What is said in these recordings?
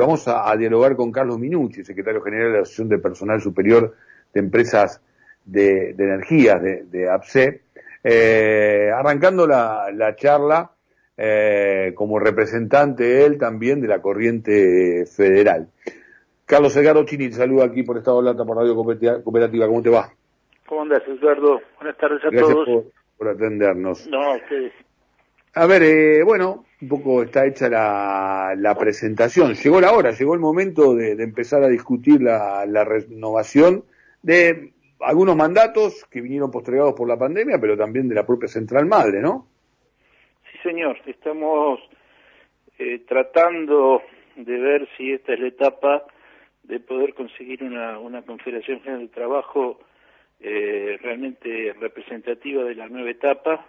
vamos a, dialogar con Carlos Minucci, secretario general de la Asociación de Personal Superior de Empresas de, Energías de, de APSE, eh, arrancando la, la charla eh, como representante él también de la corriente federal. Carlos Edgardo Chini, saluda aquí por Estado Lata, por Radio Cooperativa. ¿Cómo te va? ¿Cómo andas, Eduardo? Buenas tardes a todos. Por, por atendernos. No, ustedes. A ver, eh, bueno, un poco está hecha la, la, presentación. Llegó la hora, llegó el momento de, empezar a discutir la, renovación de algunos mandatos que vinieron postergados por la pandemia, pero también de la propia Central Madre, ¿no? Sí, señor. Estamos eh, tratando de ver si esta es la etapa de poder conseguir una, una Confederación General de Trabajo eh, realmente representativa de la nueva etapa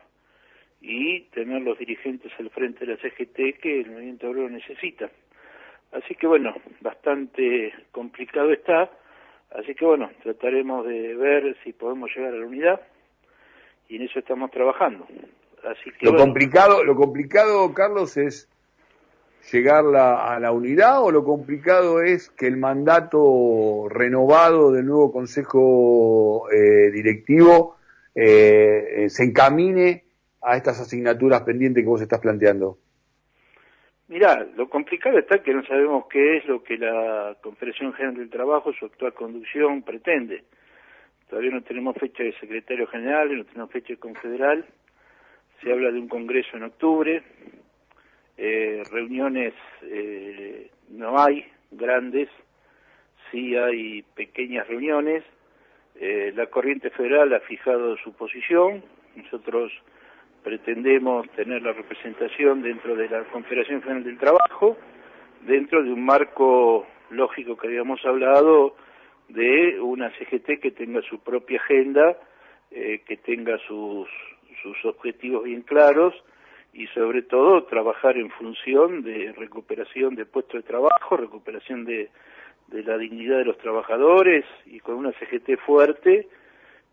y tener los dirigentes al frente de la CGT que el movimiento obrero necesita. Así que bueno, bastante complicado está, así que bueno, trataremos de ver si podemos llegar a la unidad y en eso estamos trabajando. Así que lo complicado, lo complicado, Carlos, es llegar a la unidad o lo complicado es que el mandato renovado del nuevo Consejo eh, Directivo eh, se encamine a estas asignaturas pendientes que vos estás planteando? Mirá, lo complicado está que no sabemos qué es lo que la Confederación General del Trabajo, su actual conducción, pretende. Todavía no tenemos fecha de secretario general, no tenemos fecha de confederal. Se habla de un congreso en octubre. Eh, reuniones eh, no hay grandes, sí hay pequeñas reuniones. Eh, la corriente federal ha fijado su posición. Nosotros pretendemos tener la representación dentro de la Confederación General del Trabajo, dentro de un marco lógico que habíamos hablado de una CGT que tenga su propia agenda, eh, que tenga sus, sus objetivos bien claros y sobre todo trabajar en función de recuperación de puestos de trabajo, recuperación de, de la dignidad de los trabajadores y con una CGT fuerte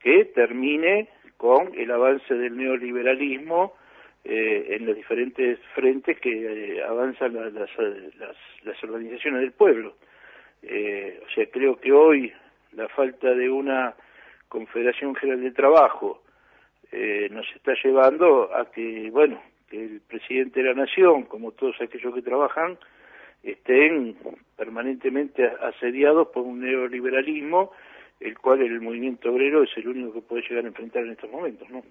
que termine con el avance del neoliberalismo eh, en los diferentes frentes que eh, avanzan las, las, organizaciones del pueblo. Eh, o sea, creo que hoy la falta de una Confederación General de Trabajo nos está llevando a que, bueno, que el presidente de la Nación, como todos aquellos que trabajan, estén permanentemente asediados por un neoliberalismo el cual el movimiento obrero es el único que puede llegar a enfrentar en estos momentos, ¿no?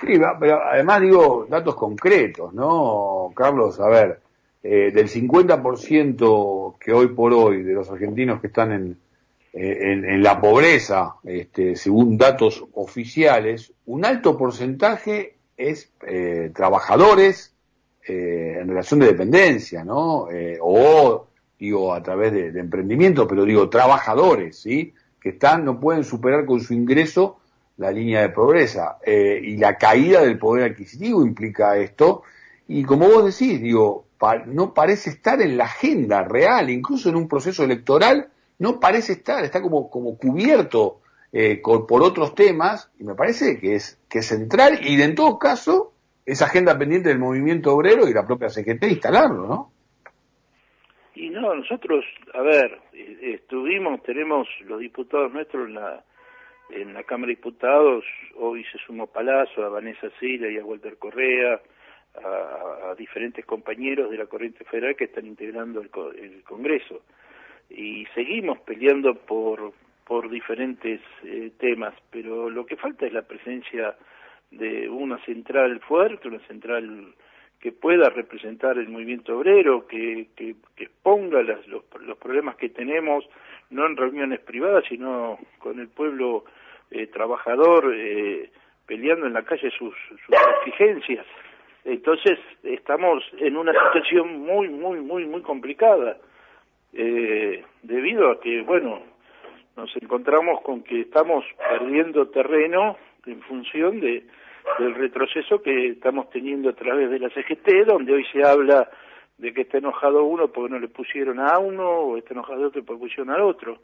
Sí, pero además digo datos concretos, ¿no, Carlos? A ver, eh, del 50% que hoy por hoy de los argentinos que están en, eh, en, la pobreza, este, según datos oficiales, un alto porcentaje es eh, trabajadores en relación de dependencia, ¿no? o, digo, a través de, de emprendimiento, pero digo, trabajadores, ¿sí? Que están, no pueden superar con su ingreso la línea de pobreza. Eh, y la caída del poder adquisitivo implica esto. Y como vos decís, digo, no parece estar en la agenda real, incluso en un proceso electoral, no parece estar, está como, como cubierto eh, por otros temas, y me parece que es, que es central, y en todo caso, esa agenda pendiente del movimiento obrero y la propia CGT instalarlo, ¿no? Y no, nosotros, a ver, estuvimos, tenemos los diputados nuestros en la, en la Cámara de Diputados, hoy se sumó Palazzo, a Vanessa Sila y a Walter Correa, a, diferentes compañeros de la corriente federal que están integrando el, el Congreso. Y seguimos peleando por, por diferentes eh, temas, pero lo que falta es la presencia de una central fuerte, una central que pueda representar el movimiento obrero, que, que, exponga los, los, problemas que tenemos, no en reuniones privadas, sino con el pueblo eh, trabajador eh, peleando en la calle sus, sus exigencias. Entonces estamos en una situación muy, muy, muy, muy complicada, eh, debido a que, bueno, nos encontramos con que estamos perdiendo terreno en función de del retroceso que estamos teniendo a través de la CGT, donde hoy se habla de que está enojado uno porque no le pusieron a uno, o está enojado otro porque pusieron al otro.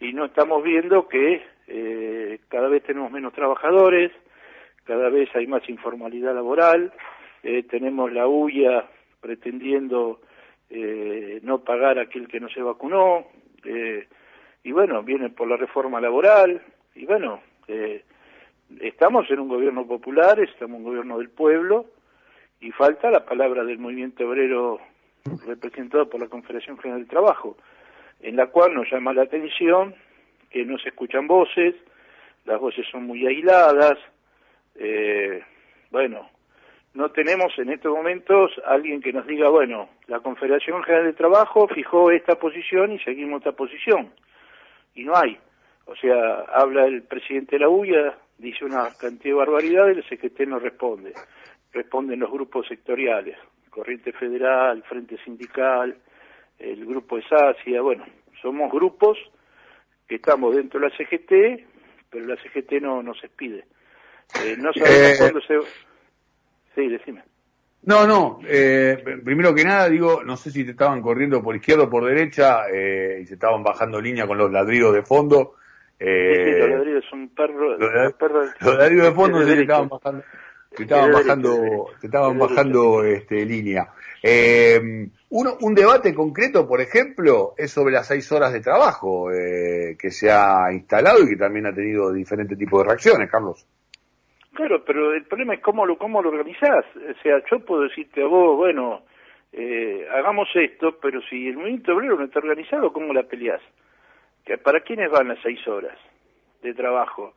Y no estamos viendo que eh, cada vez tenemos menos trabajadores, cada vez hay más informalidad laboral, eh, tenemos la UIA pretendiendo eh, no pagar a aquel que no se vacunó, eh, y bueno, viene por la reforma laboral, y bueno, eh, estamos en un gobierno popular, estamos en un gobierno del pueblo, y falta la palabra del movimiento obrero representado por la Confederación General del Trabajo, en la cual nos llama la atención que no se escuchan voces, las voces son muy aisladas, eh, bueno, no tenemos en estos momentos alguien que nos diga, bueno, la Confederación General de Trabajo fijó esta posición y seguimos esta posición. Y no hay. O sea, habla el presidente de la UIA, dice una cantidad de barbaridades, el CGT no responde. Responden los grupos sectoriales, Corriente Federal, Frente Sindical, el grupo de SACIA, bueno, somos grupos que estamos dentro de la CGT, pero la CGT no nos expide. Eh, no sabemos eh, cuándo se Sí, decime. No, no, eh, primero que nada digo, no sé si te estaban corriendo por izquierda o por derecha eh, y se estaban bajando línea con los ladridos de fondo. Eh, los ladridos son perros. Los, ladridos de fondo se estaban bajando, te estaban bajando, te estaban bajando este, línea. Eh, uno, un debate concreto, por ejemplo, es sobre las seis horas de trabajo eh, que se ha instalado y que también ha tenido diferentes tipos de reacciones, Carlos. Claro, pero el problema es cómo lo, cómo lo organizás. O sea, yo puedo decirte a vos, bueno, eh, hagamos esto, pero si el movimiento obrero no está organizado, ¿cómo la peleás? ¿Para quiénes van las seis horas de trabajo?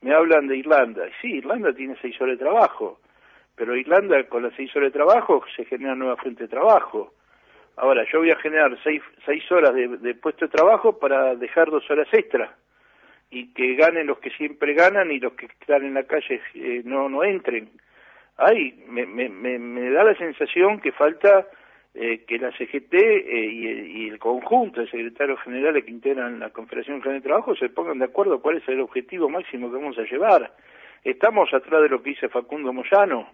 Me hablan de Irlanda. Sí, Irlanda tiene seis horas de trabajo, pero Irlanda con las seis horas de trabajo se genera nueva fuente de trabajo. Ahora, yo voy a generar seis, seis horas de, de puesto de trabajo para dejar dos horas extra y que ganen los que siempre ganan y los que están en la calle eh, no no entren. Ay, me, me, me, da la sensación que falta eh, que la CGT eh, y, el conjunto de secretarios generales que integran la Confederación General de Trabajo se pongan de acuerdo cuál es el objetivo máximo que vamos a llevar. Estamos atrás de lo que dice Facundo Moyano,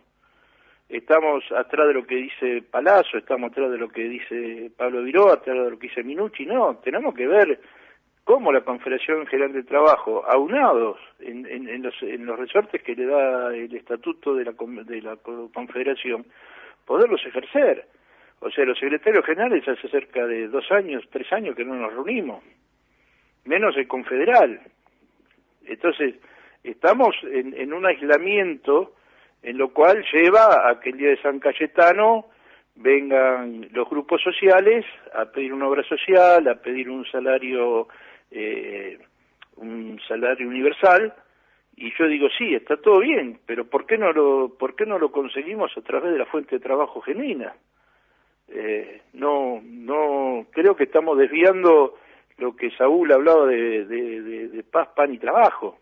estamos atrás de lo que dice Palazzo, estamos atrás de lo que dice Pablo Viró, atrás de lo que dice Minucci, no, tenemos que ver como la Confederación General de Trabajo, aunados en, en, los, en los resortes que le da el estatuto de la, de la Confederación, poderlos ejercer. O sea, los secretarios generales hace cerca de dos años, tres años que no nos reunimos, menos el confederal. Entonces, estamos en, un aislamiento en lo cual lleva a que el día de San Cayetano vengan los grupos sociales a pedir una obra social, a pedir un salario eh, un salario universal y yo digo sí está todo bien pero por qué no lo por qué no lo conseguimos a través de la fuente de trabajo genuina eh, no no creo que estamos desviando lo que Saúl hablaba de, de, paz pan y trabajo.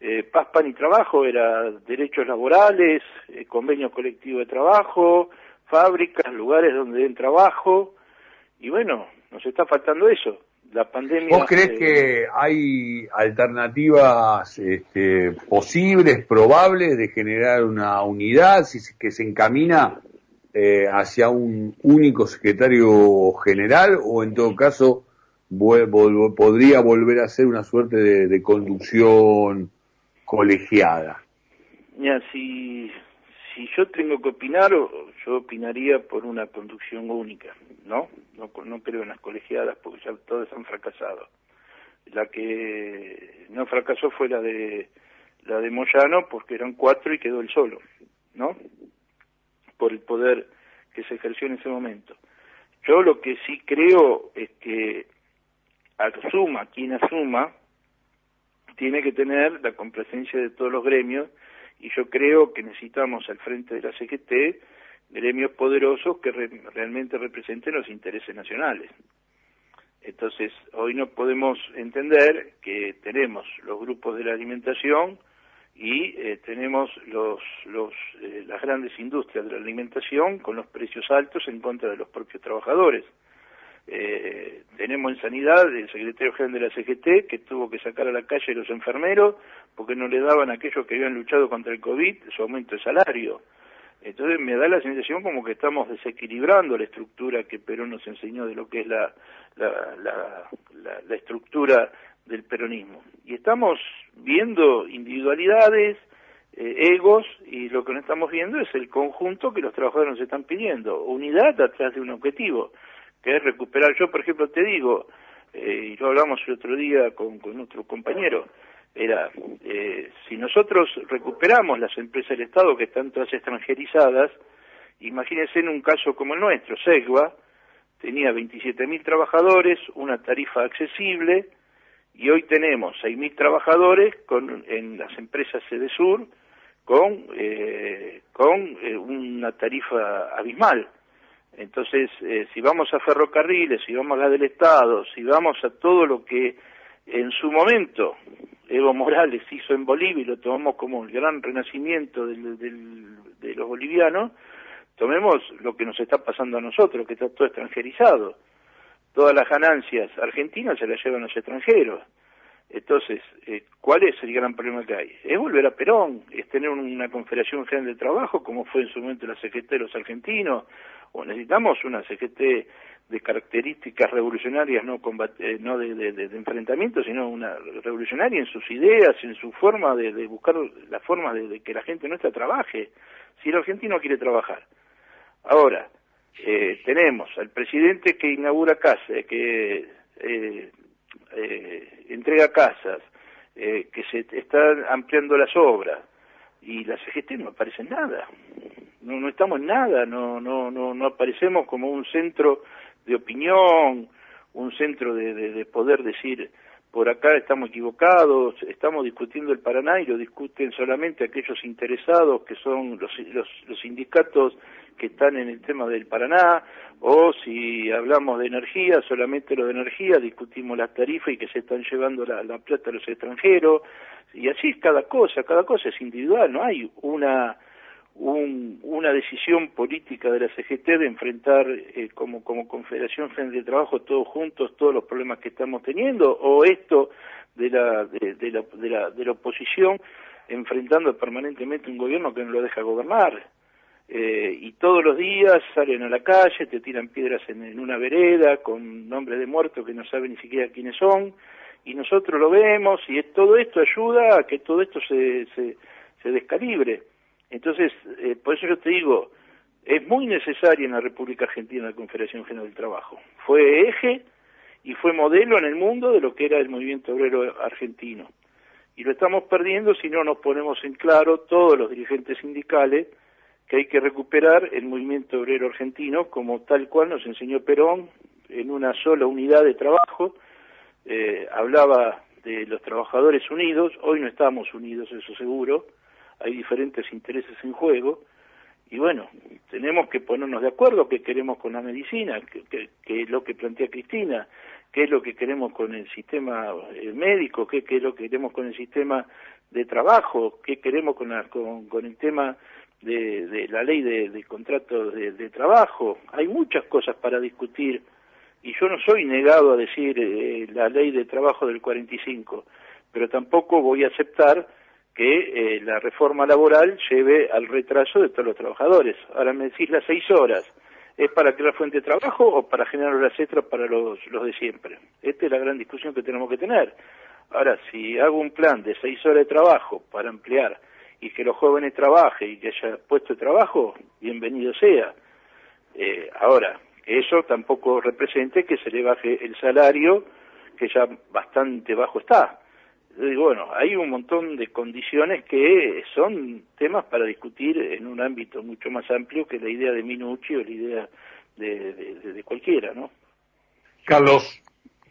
Eh, paz pan y trabajo era derechos laborales eh, convenio colectivo de trabajo fábricas lugares donde den trabajo. Y bueno nos está faltando eso. La pandemia... ¿Vos crees que hay alternativas este, posibles, probables de generar una unidad si, que se encamina eh, hacia un único secretario general o en todo caso podría volver a ser una suerte de, conducción colegiada? Mira, si, si yo tengo que opinar, yo opinaría por una conducción única, ¿no? No, no creo en las colegiadas porque ya todas han fracasado. La que no fracasó fue la de la de Moyano porque eran cuatro y quedó el solo, ¿no? Por el poder que se ejerció en ese momento. Yo lo que sí creo es que asuma quien asuma tiene que tener la complacencia de todos los gremios y yo creo que necesitamos al frente de la CGT gremios poderosos que realmente representen los intereses nacionales. Entonces, hoy no podemos entender que tenemos los grupos de la alimentación y eh, tenemos los, los, eh, las grandes industrias de la alimentación con los precios altos en contra de los propios trabajadores. Eh, tenemos en sanidad el secretario general de la CGT que tuvo que sacar a la calle a los enfermeros porque no le daban a aquellos que habían luchado contra el COVID su aumento de salario. Entonces me da la sensación como que estamos desequilibrando la estructura que Perón nos enseñó de lo que es la, la, la, la, estructura del peronismo. Y estamos viendo individualidades, eh, egos y lo que no estamos viendo es el conjunto que los trabajadores nos están pidiendo, unidad atrás de un objetivo, que es recuperar. Yo, por ejemplo, te digo, eh, y lo hablamos el otro día con, con otro compañero, era, eh, si nosotros recuperamos las empresas del Estado que están todas extranjerizadas, imagínense en un caso como el nuestro, Segua, tenía 27.000 trabajadores, una tarifa accesible, y hoy tenemos 6.000 trabajadores con, en las empresas Sede Sur con, eh, con eh, una tarifa abismal. Entonces, eh, si vamos a ferrocarriles, si vamos a la del Estado, si vamos a todo lo que en su momento Evo Morales hizo en Bolivia y lo tomamos como el gran renacimiento de los bolivianos, tomemos lo que nos está pasando a nosotros, que está todo extranjerizado. Todas las ganancias argentinas se las llevan los extranjeros. Entonces, eh, ¿cuál es el gran problema que hay? Es volver a Perón, es tener una confederación general de trabajo, como fue en su momento la CGT de los argentinos, o necesitamos una CGT de características revolucionarias, no, eh, no de, enfrentamiento, sino una revolucionaria en sus ideas, en su forma de, buscar la forma de, que la gente nuestra trabaje, si el argentino quiere trabajar. Ahora, eh, tenemos al presidente que inaugura casa, que eh, eh, entrega casas, eh, que se están ampliando las obras y la CGT no aparece en nada. No, no estamos en nada, no, no, no, no aparecemos como un centro de opinión, un centro de, de, poder decir por acá estamos equivocados, estamos discutiendo el Paraná y lo discuten solamente aquellos interesados que son los, los, los sindicatos que están en el tema del Paraná, o si hablamos de energía, solamente lo de energía, discutimos las tarifas y que se están llevando la, plata a los extranjeros, y así es cada cosa, cada cosa es individual, no hay una una decisión política de la CGT de enfrentar eh, como, como Confederación General de Trabajo todos juntos todos los problemas que estamos teniendo o esto de la, de, la, de la, de la oposición enfrentando permanentemente un gobierno que no lo deja gobernar. Eh, y todos los días salen a la calle, te tiran piedras en, una vereda con nombres de muertos que no saben ni siquiera quiénes son, y nosotros lo vemos y todo esto ayuda a que todo esto se, se, descalibre. Entonces, eh, por eso yo te digo, es muy necesaria en la República Argentina la Confederación General del Trabajo. Fue eje y fue modelo en el mundo de lo que era el movimiento obrero argentino. Y lo estamos perdiendo si no nos ponemos en claro todos los dirigentes sindicales que hay que recuperar el movimiento obrero argentino como tal cual nos enseñó Perón en una sola unidad de trabajo. Eh, hablaba de los trabajadores unidos, hoy no estamos unidos, eso seguro, hay diferentes intereses en juego, y bueno, tenemos que ponernos de acuerdo qué queremos con la medicina, qué, es lo que plantea Cristina, qué es lo que queremos con el sistema eh, médico, qué, es lo que queremos con el sistema de trabajo, qué queremos con, con el tema de, la ley de, de contratos de, trabajo. Hay muchas cosas para discutir y yo no soy negado a decir eh, la ley de trabajo del 45, pero tampoco voy a aceptar que eh, la reforma laboral lleve al retraso de todos los trabajadores. Ahora me decís las seis horas. ¿Es para crear fuente de trabajo o para generar horas extras para los, los de siempre? Esta es la gran discusión que tenemos que tener. Ahora, si hago un plan de seis horas de trabajo para ampliar y que los jóvenes trabajen y que haya puesto de trabajo, bienvenido sea. Eh, ahora, eso tampoco represente que se le baje el salario, que ya bastante bajo está. Bueno, hay un montón de condiciones que son temas para discutir en un ámbito mucho más amplio que la idea de Minucci o la idea de, de cualquiera, ¿no? Carlos,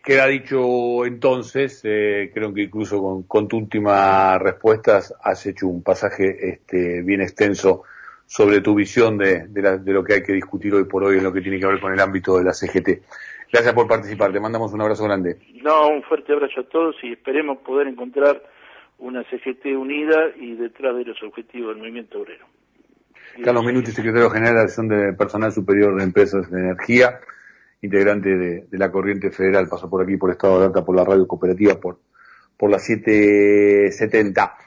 Queda dicho entonces, eh, creo que incluso con, tu última respuesta has hecho un pasaje este, bien extenso sobre tu visión de, de, lo que hay que discutir hoy por hoy en lo que tiene que ver con el ámbito de la CGT. Gracias por participar, te mandamos un abrazo grande. No, un fuerte abrazo a todos y esperemos poder encontrar una CGT unida y detrás de los objetivos del movimiento obrero. Carlos Minuti, secretario general de la Acción de Personal Superior de Empresas de Energía integrante de, la corriente federal, pasó por aquí por Estado de Alta, por la radio cooperativa, por, por la 770.